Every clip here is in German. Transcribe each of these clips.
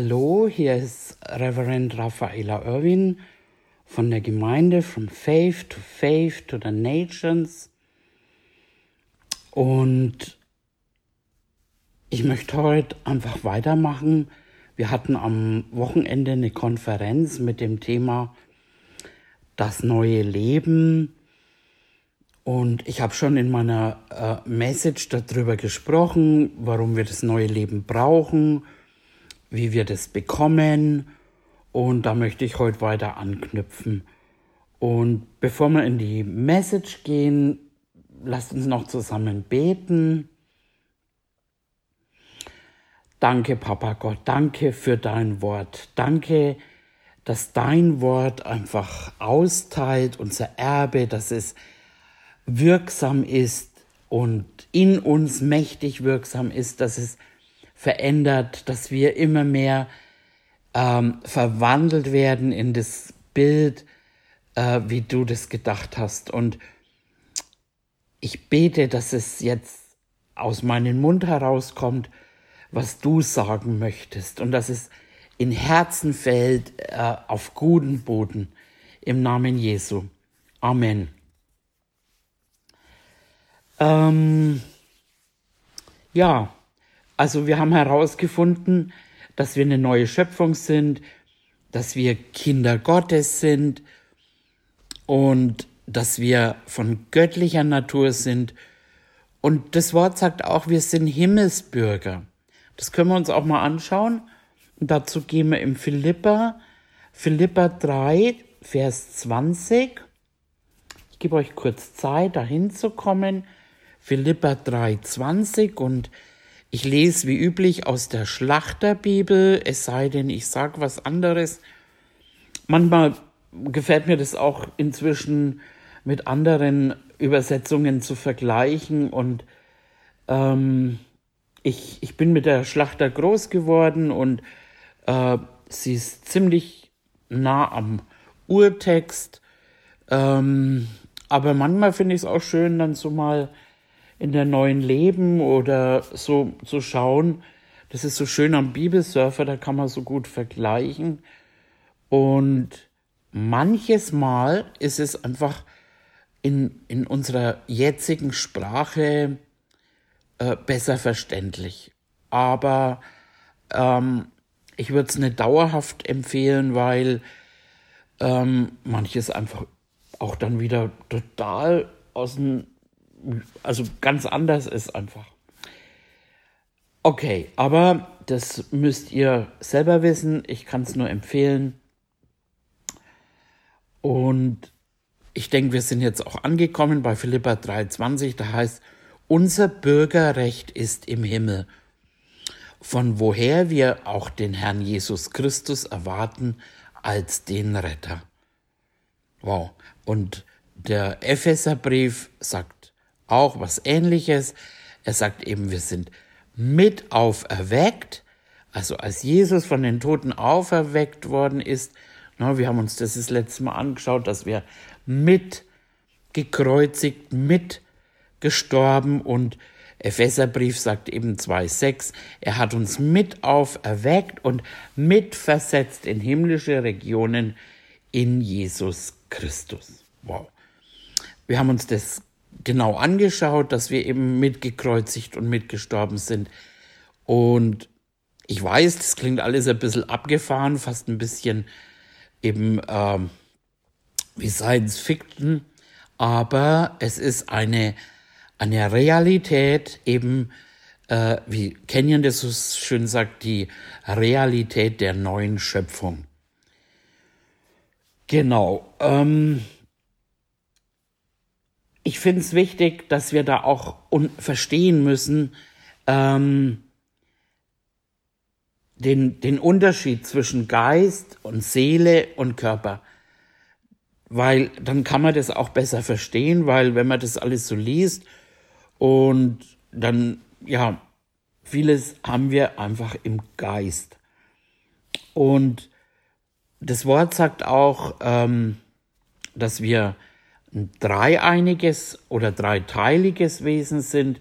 Hallo, hier ist Reverend Raffaela Irwin von der Gemeinde From Faith to Faith to the Nations. Und ich möchte heute einfach weitermachen. Wir hatten am Wochenende eine Konferenz mit dem Thema das neue Leben. Und ich habe schon in meiner äh, Message darüber gesprochen, warum wir das neue Leben brauchen, wie wir das bekommen. Und da möchte ich heute weiter anknüpfen. Und bevor wir in die Message gehen, lasst uns noch zusammen beten. Danke, Papa Gott, danke für dein Wort. Danke, dass dein Wort einfach austeilt, unser Erbe, dass es wirksam ist und in uns mächtig wirksam ist, dass es verändert, dass wir immer mehr ähm, verwandelt werden in das Bild, äh, wie du das gedacht hast. Und ich bete, dass es jetzt aus meinem Mund herauskommt, was du sagen möchtest und dass es in Herzen fällt, äh, auf guten Boden, im Namen Jesu. Amen. Ähm, ja, also wir haben herausgefunden, dass wir eine neue Schöpfung sind, dass wir Kinder Gottes sind und dass wir von göttlicher Natur sind. Und das Wort sagt auch, wir sind Himmelsbürger. Das können wir uns auch mal anschauen. Und dazu gehen wir im Philippa, Philippa 3, Vers 20. Ich gebe euch kurz Zeit, dahin zu kommen. Philippa 3, 20 und ich lese wie üblich aus der Schlachterbibel, es sei denn, ich sage was anderes. Manchmal gefällt mir das auch inzwischen mit anderen Übersetzungen zu vergleichen und ähm, ich, ich bin mit der Schlachter groß geworden und äh, sie ist ziemlich nah am Urtext. Ähm, aber manchmal finde ich es auch schön, dann so mal in der neuen Leben oder so zu schauen. Das ist so schön am Bibelsurfer, da kann man so gut vergleichen. Und manches Mal ist es einfach in, in unserer jetzigen Sprache äh, besser verständlich. Aber ähm, ich würde es nicht dauerhaft empfehlen, weil ähm, manches einfach auch dann wieder total aus dem also ganz anders ist einfach. Okay, aber das müsst ihr selber wissen. Ich kann es nur empfehlen. Und ich denke, wir sind jetzt auch angekommen bei Philippa 3,20. Da heißt, unser Bürgerrecht ist im Himmel, von woher wir auch den Herrn Jesus Christus erwarten als den Retter. Wow. Und der Epheserbrief sagt auch was ähnliches. Er sagt eben, wir sind mit auferweckt. Also als Jesus von den Toten auferweckt worden ist, na, wir haben uns das das letzte Mal angeschaut, dass wir mit gekreuzigt, mit gestorben und Epheserbrief sagt eben 2,6, er hat uns mit auferweckt und mitversetzt in himmlische Regionen in Jesus Christus. Wow. Wir haben uns das genau angeschaut, dass wir eben mitgekreuzigt und mitgestorben sind. Und ich weiß, das klingt alles ein bisschen abgefahren, fast ein bisschen eben äh, wie Science Fiction, aber es ist eine, eine Realität, eben, äh, wie Kenyon das so schön sagt, die Realität der neuen Schöpfung. Genau. Ähm, ich finde es wichtig, dass wir da auch verstehen müssen, ähm, den, den Unterschied zwischen Geist und Seele und Körper. Weil dann kann man das auch besser verstehen, weil wenn man das alles so liest und dann, ja, vieles haben wir einfach im Geist. Und das Wort sagt auch, ähm, dass wir ein dreieiniges oder dreiteiliges Wesen sind,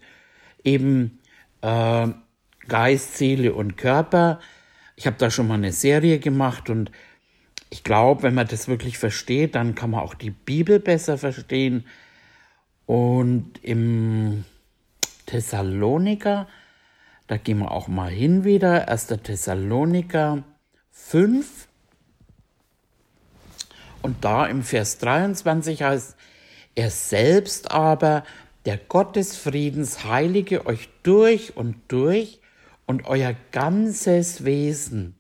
eben äh, Geist, Seele und Körper. Ich habe da schon mal eine Serie gemacht und ich glaube, wenn man das wirklich versteht, dann kann man auch die Bibel besser verstehen. Und im Thessaloniker, da gehen wir auch mal hin wieder, 1. Thessaloniker 5. Und da im Vers 23 heißt, er selbst aber, der Gott des Friedens, heilige euch durch und durch und euer ganzes Wesen.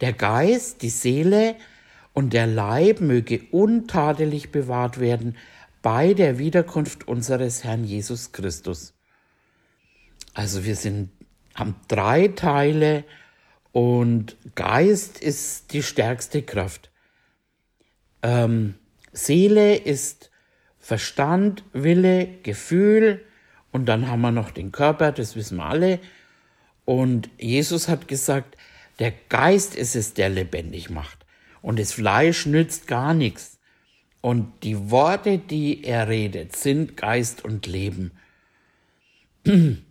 Der Geist, die Seele und der Leib möge untadelig bewahrt werden bei der Wiederkunft unseres Herrn Jesus Christus. Also wir sind, haben drei Teile und Geist ist die stärkste Kraft. Ähm, Seele ist Verstand, Wille, Gefühl und dann haben wir noch den Körper, das wissen wir alle. Und Jesus hat gesagt, der Geist ist es, der lebendig macht. Und das Fleisch nützt gar nichts. Und die Worte, die er redet, sind Geist und Leben.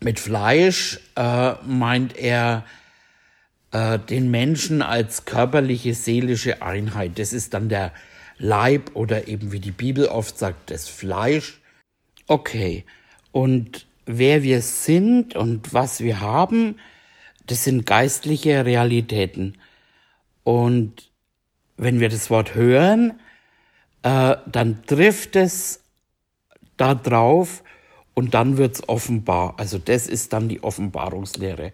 Mit Fleisch äh, meint er äh, den Menschen als körperliche, seelische Einheit. Das ist dann der Leib oder eben wie die Bibel oft sagt, das Fleisch. Okay. Und wer wir sind und was wir haben, das sind geistliche Realitäten. Und wenn wir das Wort hören, äh, dann trifft es da drauf und dann wird's offenbar. Also das ist dann die Offenbarungslehre.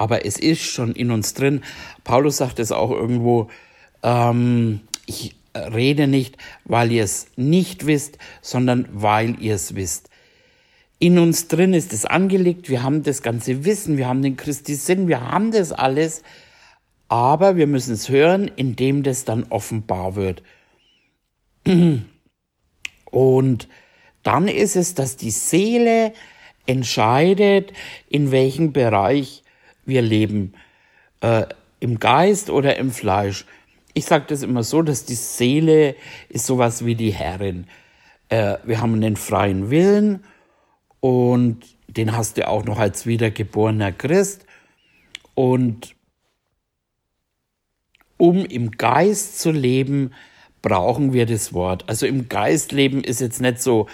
Aber es ist schon in uns drin. Paulus sagt es auch irgendwo, ähm, ich rede nicht, weil ihr es nicht wisst, sondern weil ihr es wisst. In uns drin ist es angelegt, wir haben das ganze Wissen, wir haben den Christi Sinn, wir haben das alles, aber wir müssen es hören, indem das dann offenbar wird. Und dann ist es, dass die Seele entscheidet, in welchem Bereich wir leben, äh, im Geist oder im Fleisch. Ich sage das immer so, dass die Seele ist sowas wie die Herrin. Äh, wir haben einen freien Willen und den hast du auch noch als wiedergeborener Christ. Und um im Geist zu leben, brauchen wir das Wort. Also im Geist leben ist jetzt nicht so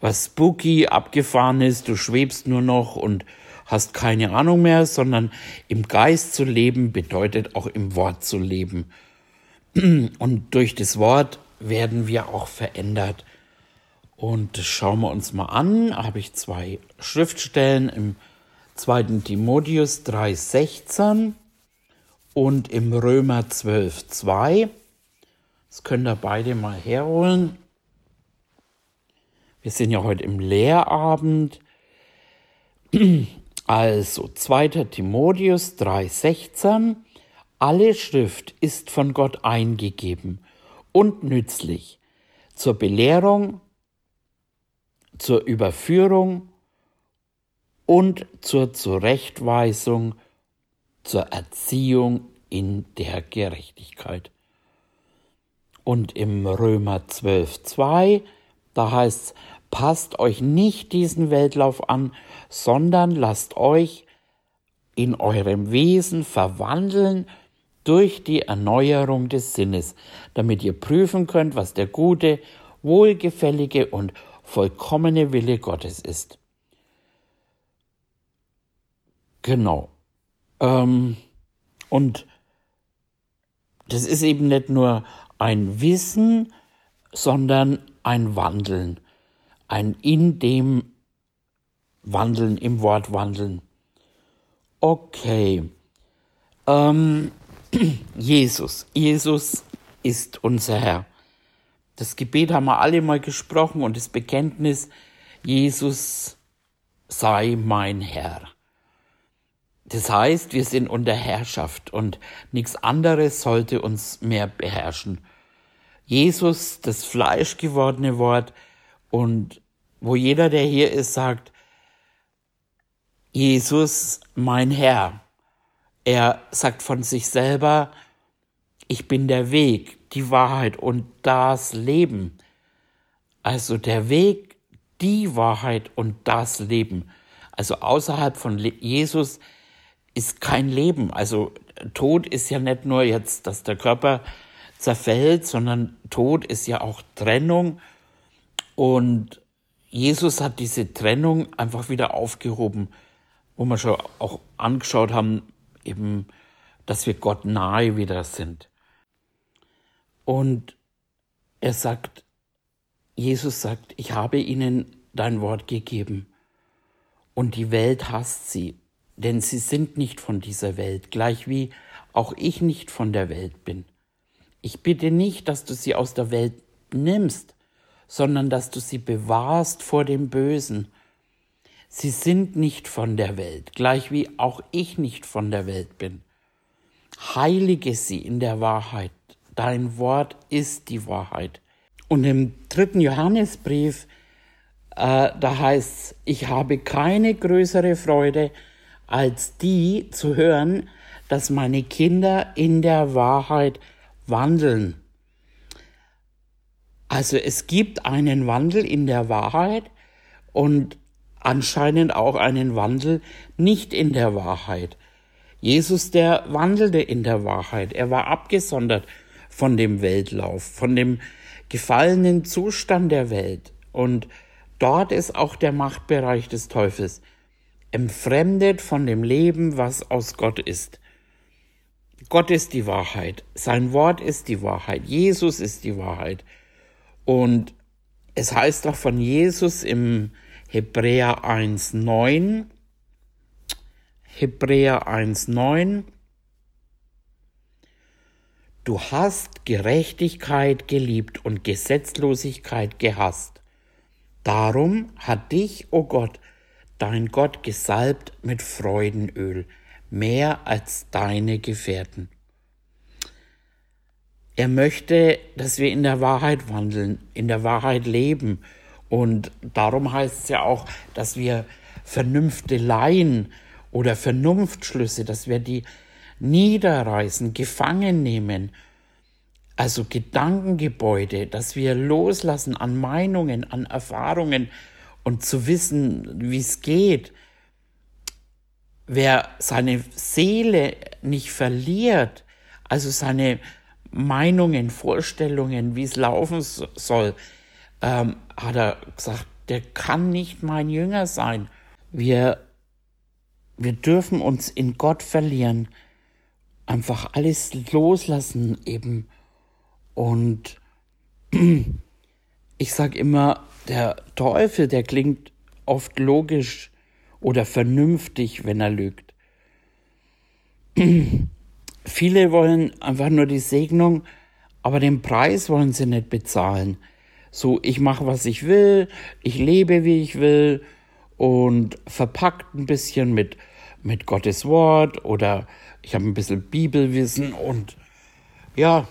was spooky, abgefahren ist, du schwebst nur noch und hast keine Ahnung mehr, sondern im Geist zu leben bedeutet auch im Wort zu leben. Und durch das Wort werden wir auch verändert. Und schauen wir uns mal an. Da habe ich zwei Schriftstellen im 2. Timotheus 3,16 und im Römer 12,2. Das können ihr beide mal herholen. Wir sind ja heute im Lehrabend. Also 2. Timotheus 3,16. Alle Schrift ist von Gott eingegeben und nützlich zur Belehrung, zur Überführung und zur Zurechtweisung, zur Erziehung in der Gerechtigkeit. Und im Römer 12.2, da heißt es, passt euch nicht diesen Weltlauf an, sondern lasst euch in eurem Wesen verwandeln durch die Erneuerung des Sinnes, damit ihr prüfen könnt, was der gute, wohlgefällige und vollkommene Wille Gottes ist. Genau. Ähm, und das ist eben nicht nur ein Wissen, sondern ein Wandeln. Ein in dem Wandeln, im Wort Wandeln. Okay. Ähm, Jesus. Jesus ist unser Herr. Das Gebet haben wir alle mal gesprochen und das Bekenntnis, Jesus sei mein Herr. Das heißt, wir sind unter Herrschaft und nichts anderes sollte uns mehr beherrschen. Jesus, das fleischgewordene Wort und wo jeder, der hier ist, sagt, Jesus, mein Herr. Er sagt von sich selber, ich bin der Weg, die Wahrheit und das Leben. Also der Weg, die Wahrheit und das Leben. Also außerhalb von Jesus ist kein Leben. Also Tod ist ja nicht nur jetzt, dass der Körper zerfällt, sondern Tod ist ja auch Trennung. Und Jesus hat diese Trennung einfach wieder aufgehoben, wo wir schon auch angeschaut haben, eben, dass wir Gott nahe wieder sind. Und er sagt, Jesus sagt, ich habe ihnen dein Wort gegeben und die Welt hasst sie, denn sie sind nicht von dieser Welt, gleich wie auch ich nicht von der Welt bin. Ich bitte nicht, dass du sie aus der Welt nimmst, sondern dass du sie bewahrst vor dem Bösen. Sie sind nicht von der Welt, gleich wie auch ich nicht von der Welt bin. Heilige sie in der Wahrheit. Dein Wort ist die Wahrheit. Und im dritten Johannesbrief, äh, da heißt ich habe keine größere Freude, als die zu hören, dass meine Kinder in der Wahrheit wandeln. Also es gibt einen Wandel in der Wahrheit und anscheinend auch einen Wandel nicht in der Wahrheit. Jesus, der wandelte in der Wahrheit. Er war abgesondert von dem Weltlauf, von dem gefallenen Zustand der Welt. Und dort ist auch der Machtbereich des Teufels. Entfremdet von dem Leben, was aus Gott ist. Gott ist die Wahrheit. Sein Wort ist die Wahrheit. Jesus ist die Wahrheit. Und es heißt auch von Jesus im Hebräer 1.9, Hebräer 1.9, Du hast Gerechtigkeit geliebt und Gesetzlosigkeit gehasst. Darum hat dich, o oh Gott, dein Gott gesalbt mit Freudenöl, mehr als deine Gefährten. Er möchte, dass wir in der Wahrheit wandeln, in der Wahrheit leben. Und darum heißt es ja auch, dass wir Vernünfteleien oder Vernunftschlüsse, dass wir die niederreißen, gefangen nehmen. Also Gedankengebäude, dass wir loslassen an Meinungen, an Erfahrungen und zu wissen, wie es geht. Wer seine Seele nicht verliert, also seine Meinungen, Vorstellungen, wie es laufen soll, ähm, hat er gesagt, der kann nicht mein Jünger sein. Wir, wir dürfen uns in Gott verlieren einfach alles loslassen eben. Und ich sage immer, der Teufel, der klingt oft logisch oder vernünftig, wenn er lügt. Viele wollen einfach nur die Segnung, aber den Preis wollen sie nicht bezahlen. So, ich mache, was ich will, ich lebe, wie ich will und verpackt ein bisschen mit, mit Gottes Wort oder ich habe ein bisschen Bibelwissen und ja,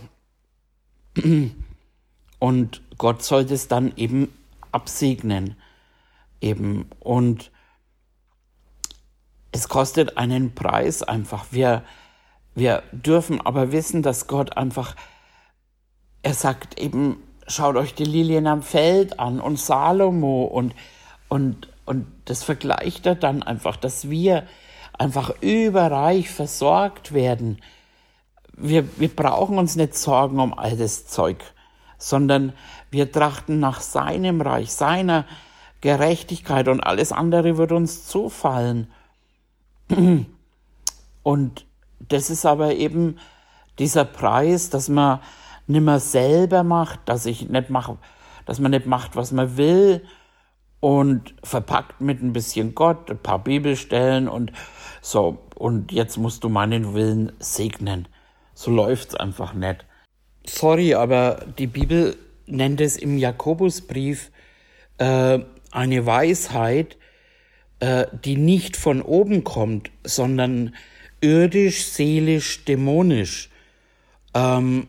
und Gott sollte es dann eben absegnen. Eben. Und es kostet einen Preis einfach. Wir, wir dürfen aber wissen, dass Gott einfach, er sagt eben, schaut euch die Lilien am Feld an und Salomo und, und, und das vergleicht er dann einfach, dass wir einfach überreich versorgt werden. Wir, wir brauchen uns nicht sorgen um all das Zeug, sondern wir trachten nach seinem Reich, seiner Gerechtigkeit und alles andere wird uns zufallen. Und das ist aber eben dieser Preis, dass man nicht mehr selber macht, dass ich nicht mache, dass man nicht macht, was man will und verpackt mit ein bisschen Gott, ein paar Bibelstellen und so, und jetzt musst du meinen Willen segnen. So läuft's einfach nicht. Sorry, aber die Bibel nennt es im Jakobusbrief äh, eine Weisheit, äh, die nicht von oben kommt, sondern irdisch, seelisch, dämonisch. Ähm,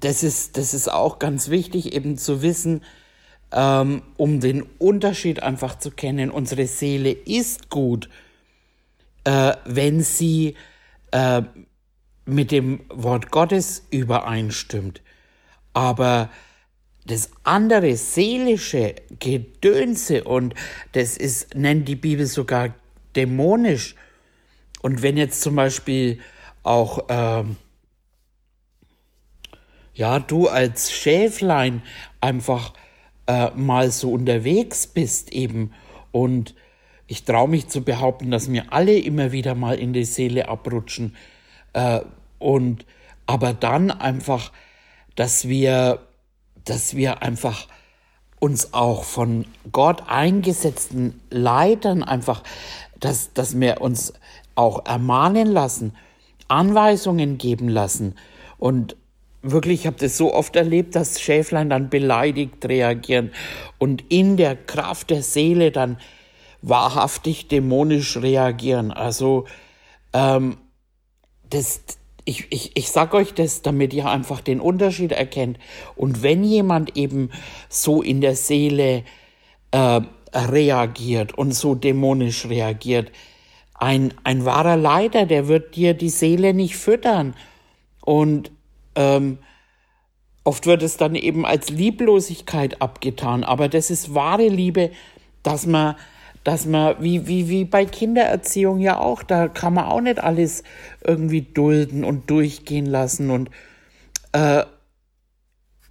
das ist, das ist auch ganz wichtig, eben zu wissen, ähm, um den Unterschied einfach zu kennen. Unsere Seele ist gut äh, wenn sie äh, mit dem Wort Gottes übereinstimmt. Aber das andere seelische Gedönse und das ist, nennt die Bibel sogar dämonisch Und wenn jetzt zum Beispiel auch, ähm, ja, du als Schäflein einfach äh, mal so unterwegs bist eben und ich traue mich zu behaupten, dass mir alle immer wieder mal in die Seele abrutschen äh, und aber dann einfach, dass wir, dass wir einfach uns auch von Gott eingesetzten Leitern einfach, dass, dass wir uns auch ermahnen lassen, Anweisungen geben lassen und wirklich, ich habe das so oft erlebt, dass Schäflein dann beleidigt reagieren und in der Kraft der Seele dann wahrhaftig dämonisch reagieren. Also ähm, das, ich, ich, ich sag euch das, damit ihr einfach den Unterschied erkennt. Und wenn jemand eben so in der Seele äh, reagiert und so dämonisch reagiert, ein, ein wahrer Leiter, der wird dir die Seele nicht füttern. Und ähm, oft wird es dann eben als Lieblosigkeit abgetan, aber das ist wahre Liebe, dass man, dass man, wie, wie, wie bei Kindererziehung ja auch, da kann man auch nicht alles irgendwie dulden und durchgehen lassen und äh,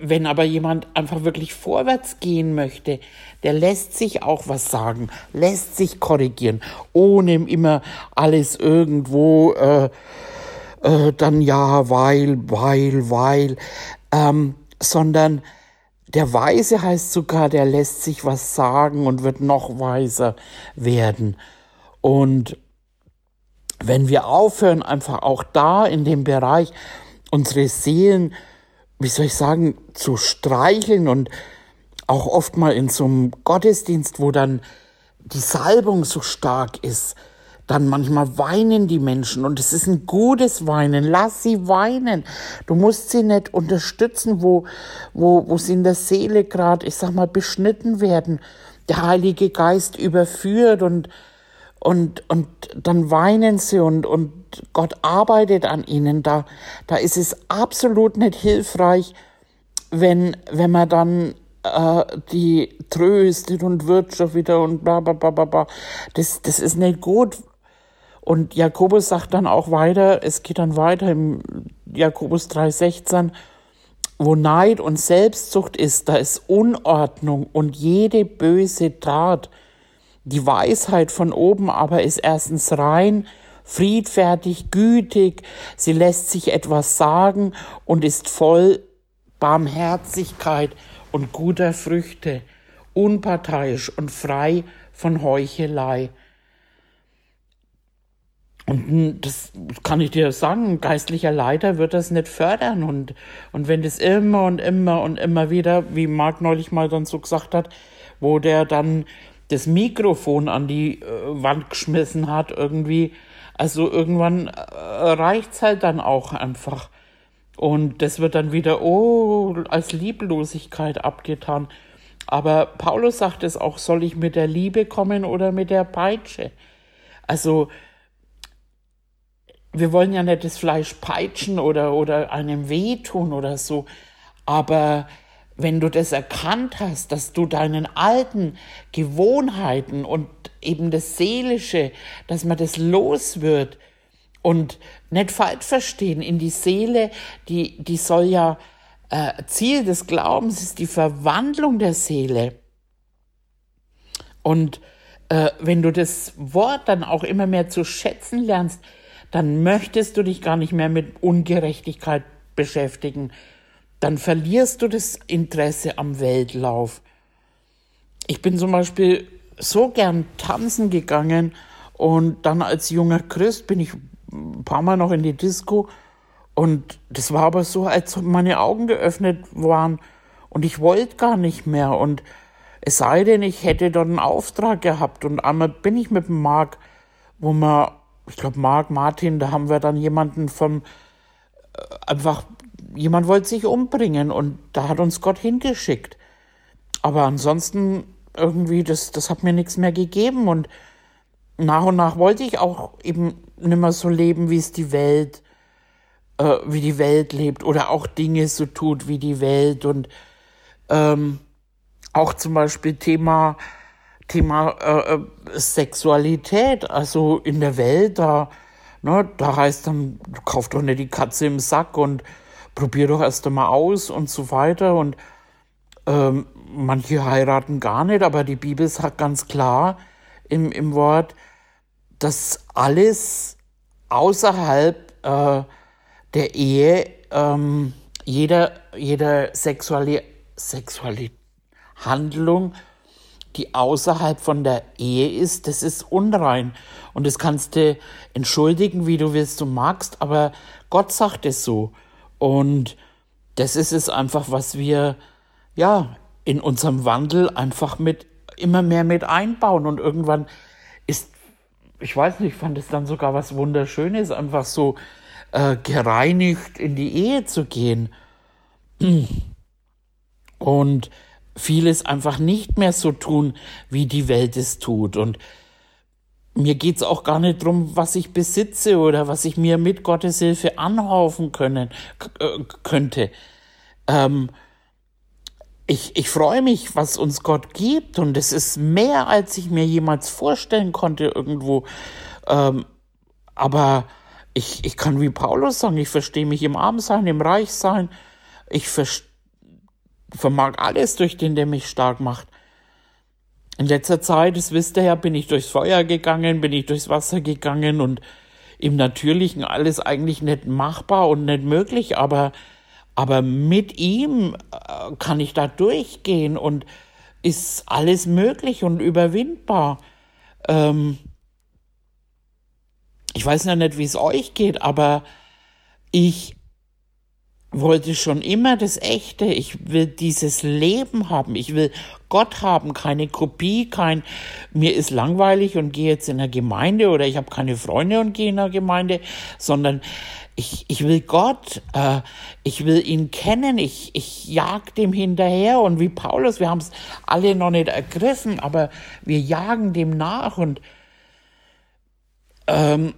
wenn aber jemand einfach wirklich vorwärts gehen möchte, der lässt sich auch was sagen, lässt sich korrigieren, ohne immer alles irgendwo äh, äh, dann ja, weil, weil, weil, ähm, sondern der Weise heißt sogar, der lässt sich was sagen und wird noch weiser werden. Und wenn wir aufhören, einfach auch da in dem Bereich unsere Seelen, wie soll ich sagen, zu streicheln und auch oft mal in so einem Gottesdienst, wo dann die Salbung so stark ist, dann manchmal weinen die Menschen und es ist ein gutes Weinen. Lass sie weinen. Du musst sie nicht unterstützen, wo, wo, wo sie in der Seele gerade, ich sag mal, beschnitten werden. Der Heilige Geist überführt und, und, und dann weinen sie und, und Gott arbeitet an ihnen. Da, da ist es absolut nicht hilfreich, wenn, wenn man dann äh, die tröstet und Wirtschaft wieder und bla bla bla bla. Das, das ist nicht gut, und Jakobus sagt dann auch weiter, es geht dann weiter im Jakobus 3,16, wo Neid und Selbstsucht ist, da ist Unordnung und jede böse Tat. Die Weisheit von oben aber ist erstens rein, friedfertig, gütig, sie lässt sich etwas sagen und ist voll Barmherzigkeit und guter Früchte, unparteiisch und frei von Heuchelei. Und das kann ich dir sagen, ein geistlicher Leiter wird das nicht fördern. Und, und wenn das immer und immer und immer wieder, wie Marc neulich mal dann so gesagt hat, wo der dann das Mikrofon an die äh, Wand geschmissen hat, irgendwie, also irgendwann äh, reicht's halt dann auch einfach. Und das wird dann wieder, oh, als Lieblosigkeit abgetan. Aber Paulus sagt es auch, soll ich mit der Liebe kommen oder mit der Peitsche? Also, wir wollen ja nicht das Fleisch peitschen oder, oder einem wehtun oder so, aber wenn du das erkannt hast, dass du deinen alten Gewohnheiten und eben das Seelische, dass man das los wird und nicht falsch verstehen, in die Seele, die, die soll ja, äh, Ziel des Glaubens ist die Verwandlung der Seele. Und äh, wenn du das Wort dann auch immer mehr zu schätzen lernst, dann möchtest du dich gar nicht mehr mit Ungerechtigkeit beschäftigen. Dann verlierst du das Interesse am Weltlauf. Ich bin zum Beispiel so gern tanzen gegangen und dann als junger Christ bin ich ein paar Mal noch in die Disco und das war aber so, als meine Augen geöffnet waren und ich wollte gar nicht mehr und es sei denn, ich hätte dort einen Auftrag gehabt und einmal bin ich mit dem Marc, wo wir ich glaube, Marc, Martin, da haben wir dann jemanden vom, äh, einfach, jemand wollte sich umbringen und da hat uns Gott hingeschickt. Aber ansonsten irgendwie, das, das hat mir nichts mehr gegeben und nach und nach wollte ich auch eben nicht mehr so leben, wie es die Welt, äh, wie die Welt lebt oder auch Dinge so tut wie die Welt und ähm, auch zum Beispiel Thema Thema äh, äh, Sexualität. Also in der Welt, da Ne, da heißt dann, kauf doch nicht die Katze im Sack und probier doch erst einmal aus und so weiter. Und ähm, manche heiraten gar nicht, aber die Bibel sagt ganz klar im, im Wort, dass alles außerhalb äh, der Ehe ähm, jeder, jeder sexuelle, sexuelle Handlung, die außerhalb von der Ehe ist, das ist unrein. Und das kannst du entschuldigen, wie du willst und magst, aber Gott sagt es so. Und das ist es einfach, was wir, ja, in unserem Wandel einfach mit, immer mehr mit einbauen. Und irgendwann ist, ich weiß nicht, ich fand es dann sogar was Wunderschönes, einfach so äh, gereinigt in die Ehe zu gehen. Und vieles einfach nicht mehr so tun, wie die Welt es tut. Und mir geht's auch gar nicht drum, was ich besitze oder was ich mir mit Gottes Hilfe anhaufen können, äh, könnte. Ähm, ich, ich freue mich, was uns Gott gibt und es ist mehr, als ich mir jemals vorstellen konnte irgendwo. Ähm, aber ich, ich kann wie Paulus sagen, ich verstehe mich im Armsein, im Reichsein. Ich vermag alles durch den, der mich stark macht. In letzter Zeit, das wisst ihr ja, bin ich durchs Feuer gegangen, bin ich durchs Wasser gegangen und im Natürlichen alles eigentlich nicht machbar und nicht möglich, aber, aber mit ihm äh, kann ich da durchgehen und ist alles möglich und überwindbar. Ähm, ich weiß ja nicht, wie es euch geht, aber ich wollte schon immer das Echte. Ich will dieses Leben haben. Ich will Gott haben, keine Kopie, kein mir ist langweilig und gehe jetzt in der Gemeinde oder ich habe keine Freunde und gehe in der Gemeinde, sondern ich, ich will Gott, äh, ich will ihn kennen, ich, ich jag dem hinterher und wie Paulus, wir haben es alle noch nicht ergriffen, aber wir jagen dem nach und ähm,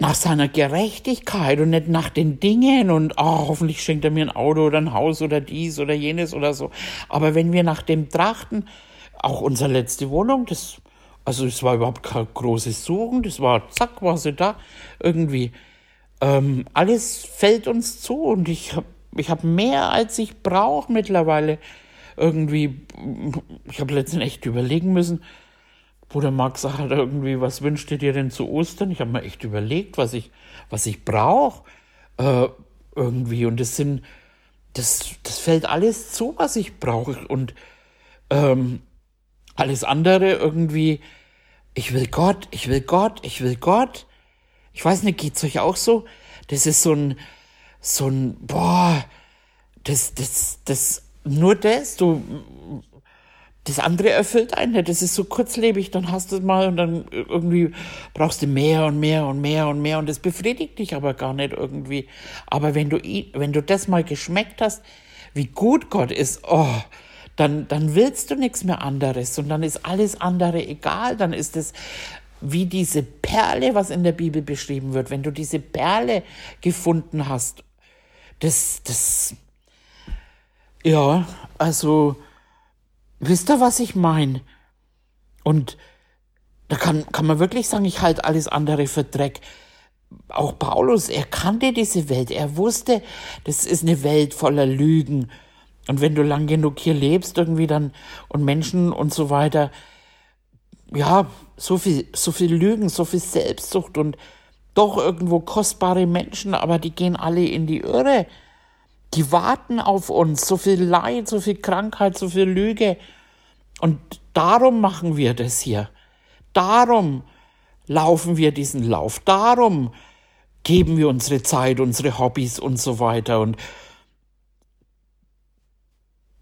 nach seiner Gerechtigkeit und nicht nach den Dingen und oh, hoffentlich schenkt er mir ein Auto oder ein Haus oder dies oder jenes oder so. Aber wenn wir nach dem trachten, auch unsere letzte Wohnung, das, also es war überhaupt kein großes Suchen, das war zack, war sie da irgendwie. Ähm, alles fällt uns zu und ich habe ich hab mehr als ich brauche mittlerweile. Irgendwie, ich habe letztens echt überlegen müssen, Bruder Max sagt irgendwie, was wünscht ihr dir denn zu Ostern? Ich habe mir echt überlegt, was ich, was ich brauche. Äh, irgendwie. Und das sind, das, das fällt alles zu, was ich brauche. Und ähm, alles andere irgendwie, ich will Gott, ich will Gott, ich will Gott. Ich weiß nicht, geht's euch auch so? Das ist so ein, so ein, boah, das, das, das, nur das, du das andere erfüllt einen nicht. Das ist so kurzlebig, dann hast du es mal und dann irgendwie brauchst du mehr und mehr und mehr und mehr und das befriedigt dich aber gar nicht irgendwie. Aber wenn du, wenn du das mal geschmeckt hast, wie gut Gott ist, oh, dann, dann willst du nichts mehr anderes und dann ist alles andere egal, dann ist es wie diese Perle, was in der Bibel beschrieben wird. Wenn du diese Perle gefunden hast, das, das, ja, also, Wisst ihr, was ich meine? Und da kann, kann man wirklich sagen, ich halte alles andere für Dreck. Auch Paulus, er kannte diese Welt. Er wusste, das ist eine Welt voller Lügen. Und wenn du lang genug hier lebst, irgendwie dann, und Menschen und so weiter, ja, so viel, so viel Lügen, so viel Selbstsucht und doch irgendwo kostbare Menschen, aber die gehen alle in die Irre. Die warten auf uns, so viel Leid, so viel Krankheit, so viel Lüge. Und darum machen wir das hier. Darum laufen wir diesen Lauf. Darum geben wir unsere Zeit, unsere Hobbys und so weiter. Und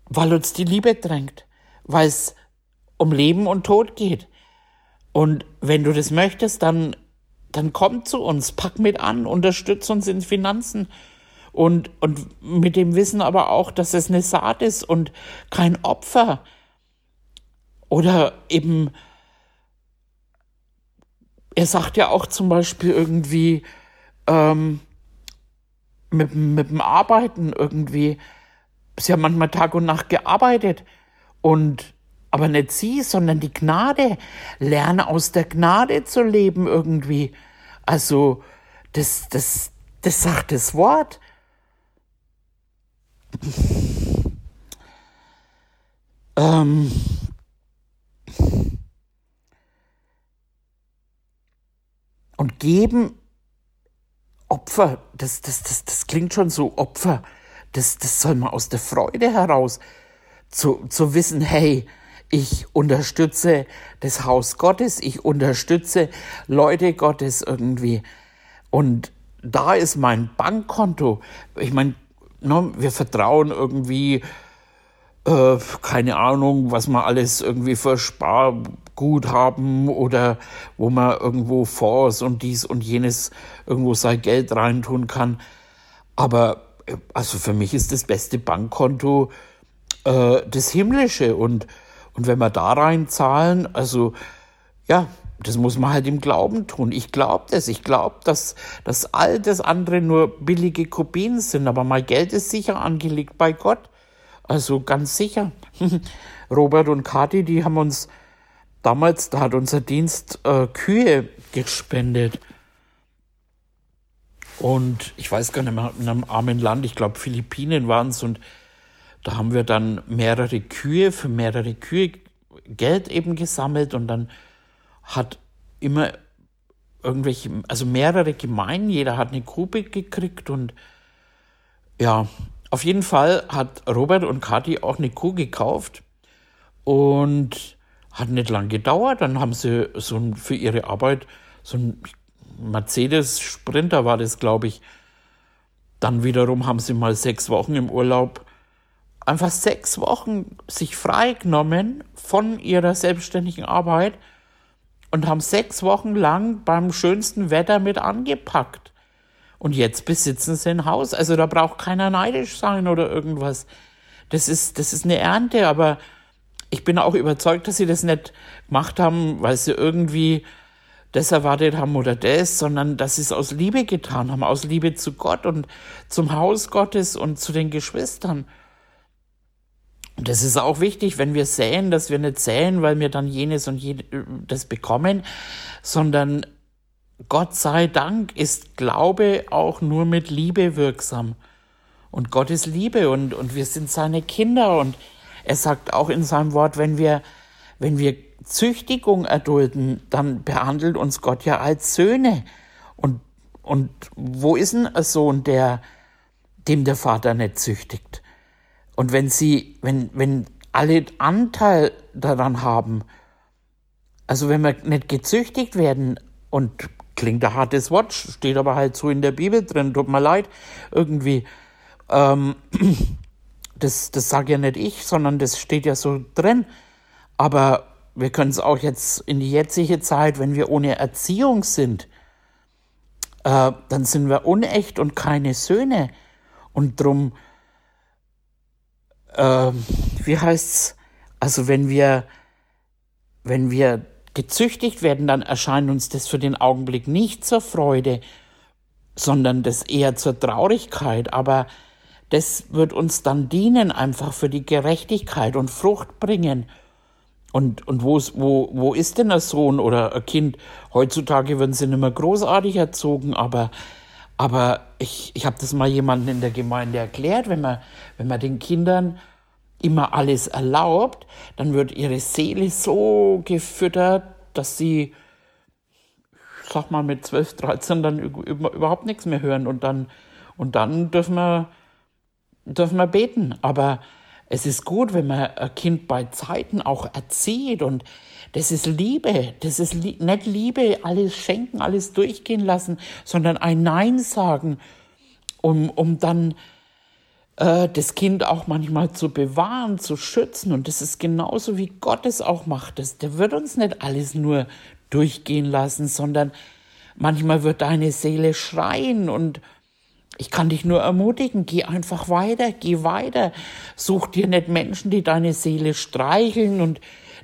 weil uns die Liebe drängt, weil es um Leben und Tod geht. Und wenn du das möchtest, dann, dann komm zu uns, pack mit an, unterstütz uns in Finanzen und, und mit dem Wissen aber auch, dass es eine Saat ist und kein Opfer. Oder eben, er sagt ja auch zum Beispiel irgendwie, ähm, mit, mit dem Arbeiten irgendwie, sie haben manchmal Tag und Nacht gearbeitet und aber nicht sie, sondern die Gnade. Lerne aus der Gnade zu leben irgendwie. Also, das, das, das sagt das Wort. Ähm, und geben Opfer, das, das, das, das klingt schon so Opfer, das, das soll man aus der Freude heraus zu, zu wissen, hey, ich unterstütze das Haus Gottes, ich unterstütze Leute Gottes irgendwie. Und da ist mein Bankkonto. Ich meine, ne, wir vertrauen irgendwie, äh, keine Ahnung, was wir alles irgendwie für Sparguthaben oder wo man irgendwo Fonds und dies und jenes irgendwo sein Geld reintun kann. Aber also für mich ist das beste Bankkonto äh, das himmlische und und wenn wir da rein zahlen, also ja, das muss man halt im Glauben tun. Ich glaube das. Ich glaube, dass, dass all das andere nur billige Kopien sind. Aber mein Geld ist sicher angelegt bei Gott. Also ganz sicher. Robert und Kathi, die haben uns damals, da hat unser Dienst äh, Kühe gespendet. Und ich weiß gar nicht mehr, in einem armen Land, ich glaube Philippinen waren es und da haben wir dann mehrere Kühe, für mehrere Kühe Geld eben gesammelt und dann hat immer irgendwelche, also mehrere Gemeinden, jeder hat eine Grube gekriegt und ja, auf jeden Fall hat Robert und Kathi auch eine Kuh gekauft und hat nicht lang gedauert. Dann haben sie so ein, für ihre Arbeit so ein Mercedes Sprinter war das, glaube ich. Dann wiederum haben sie mal sechs Wochen im Urlaub einfach sechs Wochen sich freigenommen von ihrer selbstständigen Arbeit und haben sechs Wochen lang beim schönsten Wetter mit angepackt. Und jetzt besitzen sie ein Haus. Also da braucht keiner neidisch sein oder irgendwas. Das ist, das ist eine Ernte, aber ich bin auch überzeugt, dass sie das nicht gemacht haben, weil sie irgendwie das erwartet haben oder das, sondern dass sie es aus Liebe getan haben, aus Liebe zu Gott und zum Haus Gottes und zu den Geschwistern. Das ist auch wichtig, wenn wir säen, dass wir nicht säen, weil wir dann jenes und das bekommen, sondern Gott sei Dank ist Glaube auch nur mit Liebe wirksam. Und Gott ist Liebe und, und wir sind seine Kinder. Und er sagt auch in seinem Wort, wenn wir, wenn wir Züchtigung erdulden, dann behandelt uns Gott ja als Söhne. Und, und wo ist denn ein Sohn, der, dem der Vater nicht züchtigt? Und wenn sie, wenn, wenn alle Anteil daran haben, also wenn wir nicht gezüchtigt werden und klingt ein hartes Wort, steht aber halt so in der Bibel drin, tut mir leid, irgendwie, ähm, das, das sage ja nicht ich, sondern das steht ja so drin. Aber wir können es auch jetzt in die jetzige Zeit, wenn wir ohne Erziehung sind, äh, dann sind wir unecht und keine Söhne. Und drum äh, wie heißt's? Also wenn wir, wenn wir gezüchtigt werden, dann erscheint uns das für den Augenblick nicht zur Freude, sondern das eher zur Traurigkeit. Aber das wird uns dann dienen, einfach für die Gerechtigkeit und Frucht bringen. Und, und wo, wo, wo ist denn ein Sohn oder ein Kind? Heutzutage werden sie nicht mehr großartig erzogen, aber, aber ich, ich habe das mal jemandem in der Gemeinde erklärt, wenn man, wenn man den Kindern immer alles erlaubt, dann wird ihre Seele so gefüttert, dass sie, sag mal, mit 12, 13 dann überhaupt nichts mehr hören und dann, und dann dürfen wir, dürfen wir beten. Aber es ist gut, wenn man ein Kind bei Zeiten auch erzieht und das ist Liebe. Das ist li nicht Liebe, alles schenken, alles durchgehen lassen, sondern ein Nein sagen, um, um dann äh, das Kind auch manchmal zu bewahren, zu schützen. Und das ist genauso, wie Gott es auch macht. Das, der wird uns nicht alles nur durchgehen lassen, sondern manchmal wird deine Seele schreien und ich kann dich nur ermutigen, geh einfach weiter, geh weiter. Such dir nicht Menschen, die deine Seele streicheln und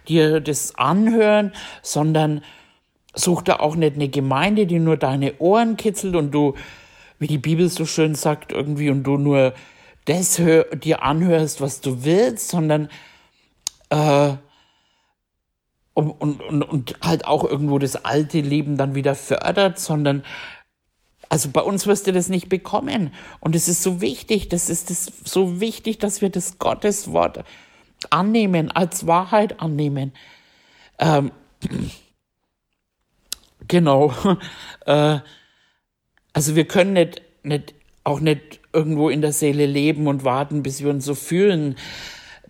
dir das anhören, sondern such da auch nicht eine Gemeinde, die nur deine Ohren kitzelt und du, wie die Bibel so schön sagt, irgendwie und du nur das hör, dir anhörst, was du willst, sondern äh, und, und, und, und halt auch irgendwo das alte Leben dann wieder fördert, sondern also bei uns wirst du das nicht bekommen. Und es ist so wichtig, das ist das so wichtig, dass wir das Gotteswort annehmen, als Wahrheit annehmen. Ähm, genau. Äh, also wir können nicht, nicht, auch nicht irgendwo in der Seele leben und warten, bis wir uns so fühlen.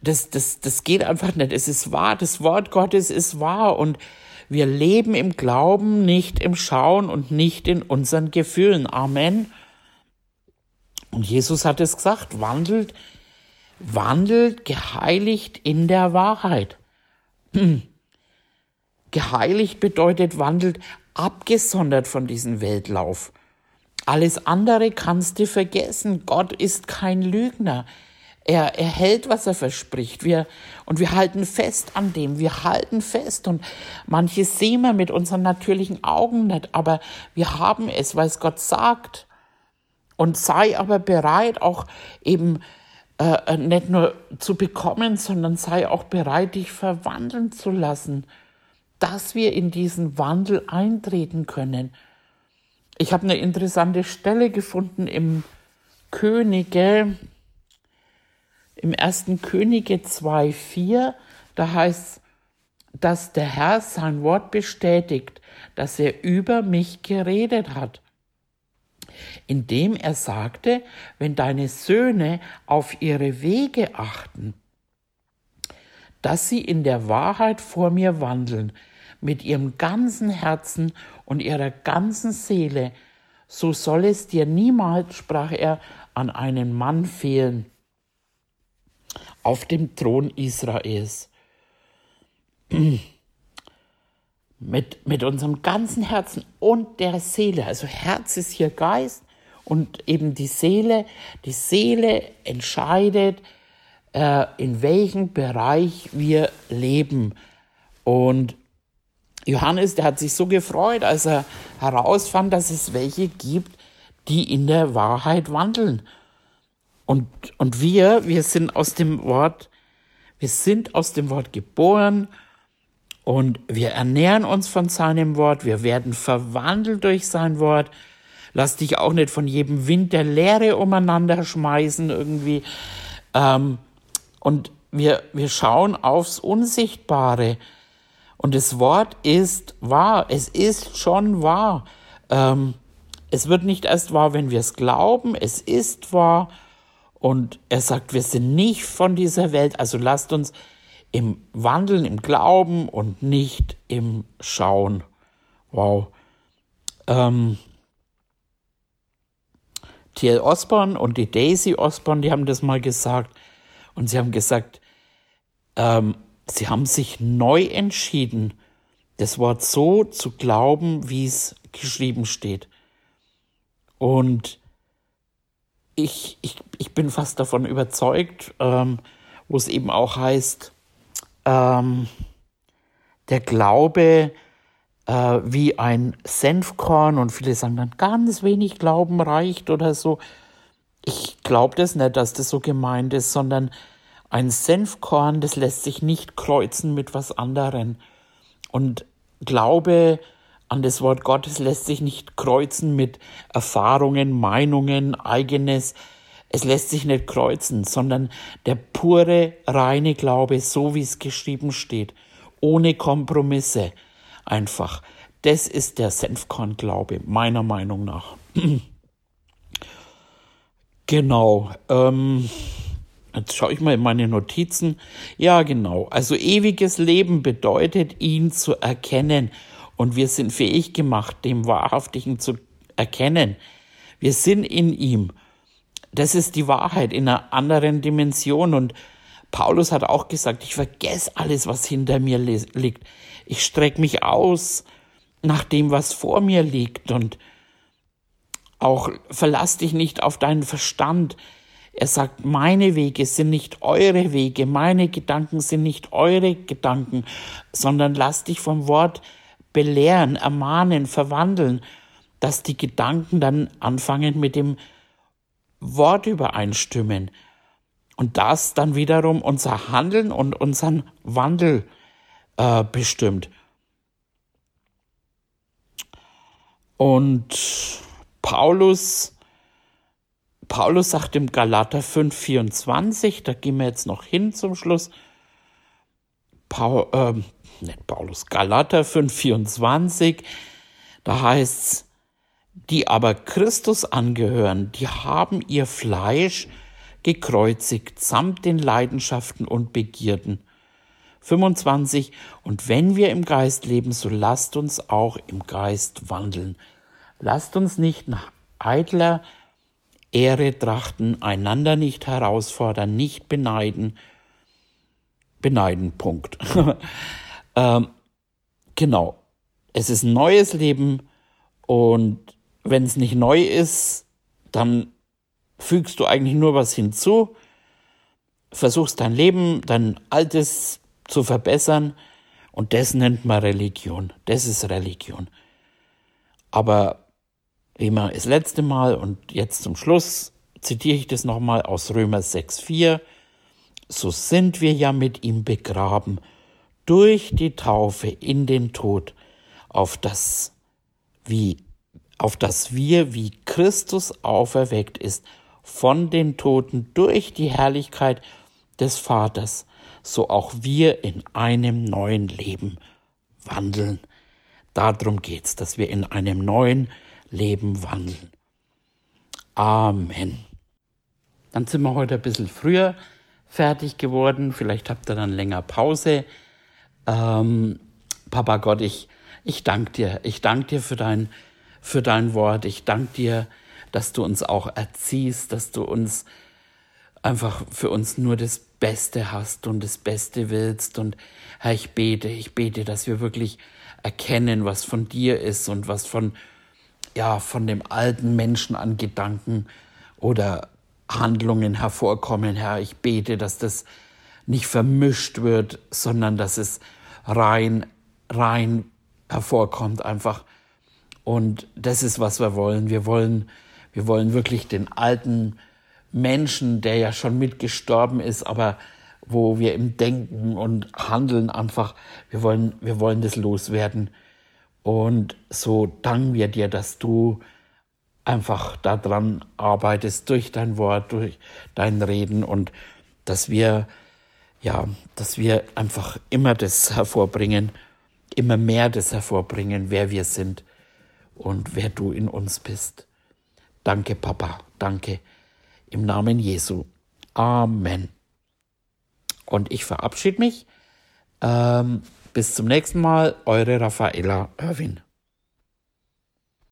Das, das, das geht einfach nicht. Es ist wahr. Das Wort Gottes ist wahr. Und wir leben im Glauben, nicht im Schauen und nicht in unseren Gefühlen. Amen. Und Jesus hat es gesagt, wandelt, wandelt geheiligt in der Wahrheit. Geheiligt bedeutet wandelt abgesondert von diesem Weltlauf. Alles andere kannst du vergessen. Gott ist kein Lügner. Er, er hält, was er verspricht. Wir, und wir halten fest an dem. Wir halten fest. Und manches sehen wir mit unseren natürlichen Augen nicht. Aber wir haben es, weil es Gott sagt. Und sei aber bereit, auch eben äh, äh, nicht nur zu bekommen, sondern sei auch bereit, dich verwandeln zu lassen. Dass wir in diesen Wandel eintreten können. Ich habe eine interessante Stelle gefunden im Könige, im ersten Könige 2,4, da heißt dass der Herr sein Wort bestätigt, dass er über mich geredet hat. Indem er sagte, wenn deine Söhne auf ihre Wege achten, dass sie in der Wahrheit vor mir wandeln, mit ihrem ganzen Herzen und ihrer ganzen Seele, so soll es dir niemals, sprach er, an einen Mann fehlen, auf dem Thron Israels. Mit, mit unserem ganzen Herzen und der Seele. Also Herz ist hier Geist und eben die Seele. Die Seele entscheidet, äh, in welchem Bereich wir leben. Und Johannes, der hat sich so gefreut, als er herausfand, dass es welche gibt, die in der Wahrheit wandeln. Und, und wir, wir sind aus dem Wort, wir sind aus dem Wort geboren und wir ernähren uns von seinem Wort, wir werden verwandelt durch sein Wort. Lass dich auch nicht von jedem Wind der Lehre umeinander schmeißen irgendwie. Ähm, und wir, wir schauen aufs Unsichtbare. Und das Wort ist wahr. Es ist schon wahr. Ähm, es wird nicht erst wahr, wenn wir es glauben. Es ist wahr. Und er sagt, wir sind nicht von dieser Welt, also lasst uns im Wandeln, im Glauben und nicht im Schauen. Wow. Ähm, T.L. Osborne und die Daisy Osborne, die haben das mal gesagt. Und sie haben gesagt, ähm, sie haben sich neu entschieden, das Wort so zu glauben, wie es geschrieben steht. Und ich, ich, ich bin fast davon überzeugt, ähm, wo es eben auch heißt, ähm, der Glaube äh, wie ein Senfkorn und viele sagen dann, ganz wenig Glauben reicht oder so. Ich glaube das nicht, dass das so gemeint ist, sondern ein Senfkorn, das lässt sich nicht kreuzen mit was anderem. Und Glaube an das Wort Gottes lässt sich nicht kreuzen mit Erfahrungen, Meinungen, eigenes. Es lässt sich nicht kreuzen, sondern der pure, reine Glaube, so wie es geschrieben steht, ohne Kompromisse, einfach. Das ist der Senfkorn-Glaube, meiner Meinung nach. genau. Ähm, jetzt schaue ich mal in meine Notizen. Ja, genau. Also ewiges Leben bedeutet, ihn zu erkennen und wir sind fähig gemacht, dem Wahrhaftigen zu erkennen. Wir sind in ihm. Das ist die Wahrheit in einer anderen Dimension. Und Paulus hat auch gesagt, ich vergesse alles, was hinter mir liegt. Ich strecke mich aus nach dem, was vor mir liegt. Und auch verlass dich nicht auf deinen Verstand. Er sagt, meine Wege sind nicht eure Wege, meine Gedanken sind nicht eure Gedanken, sondern lass dich vom Wort belehren, ermahnen, verwandeln, dass die Gedanken dann anfangen mit dem Wort übereinstimmen. Und das dann wiederum unser Handeln und unseren Wandel äh, bestimmt. Und Paulus, Paulus sagt im Galater 5,24, da gehen wir jetzt noch hin zum Schluss. Paul, äh, nicht Paulus, Galater 5,24, da heißt es, die aber Christus angehören, die haben ihr Fleisch gekreuzigt samt den Leidenschaften und Begierden. 25. Und wenn wir im Geist leben, so lasst uns auch im Geist wandeln. Lasst uns nicht nach eitler Ehre trachten, einander nicht herausfordern, nicht beneiden. Beneiden, Punkt. ähm, genau. Es ist ein neues Leben und wenn es nicht neu ist, dann fügst du eigentlich nur was hinzu, versuchst dein Leben, dein altes zu verbessern und das nennt man Religion. Das ist Religion. Aber wie immer das letzte Mal und jetzt zum Schluss zitiere ich das nochmal aus Römer 6,4. So sind wir ja mit ihm begraben durch die Taufe in den Tod, auf das, wie, auf das wir, wie Christus auferweckt ist, von den Toten durch die Herrlichkeit des Vaters, so auch wir in einem neuen Leben wandeln. Darum geht's, dass wir in einem neuen Leben wandeln. Amen. Dann sind wir heute ein bisschen früher fertig geworden. Vielleicht habt ihr dann länger Pause. Ähm, Papa Gott, ich, ich danke dir. Ich danke dir für dein, für dein Wort. Ich danke dir, dass du uns auch erziehst, dass du uns einfach für uns nur das Beste hast und das Beste willst. Und Herr, ich bete, ich bete, dass wir wirklich erkennen, was von dir ist und was von, ja, von dem alten Menschen an Gedanken oder Handlungen hervorkommen. Herr, ich bete, dass das nicht vermischt wird, sondern dass es rein, rein hervorkommt einfach. Und das ist, was wir wollen. Wir wollen, wir wollen wirklich den alten Menschen, der ja schon mitgestorben ist, aber wo wir im Denken und Handeln einfach, wir wollen, wir wollen das loswerden. Und so danken wir dir, dass du einfach daran arbeitest, durch dein Wort, durch dein Reden und dass wir, ja, dass wir einfach immer das hervorbringen, immer mehr das hervorbringen, wer wir sind und wer du in uns bist. Danke, Papa, danke. Im Namen Jesu. Amen. Und ich verabschiede mich. Ähm, bis zum nächsten Mal, eure Raffaella Irwin.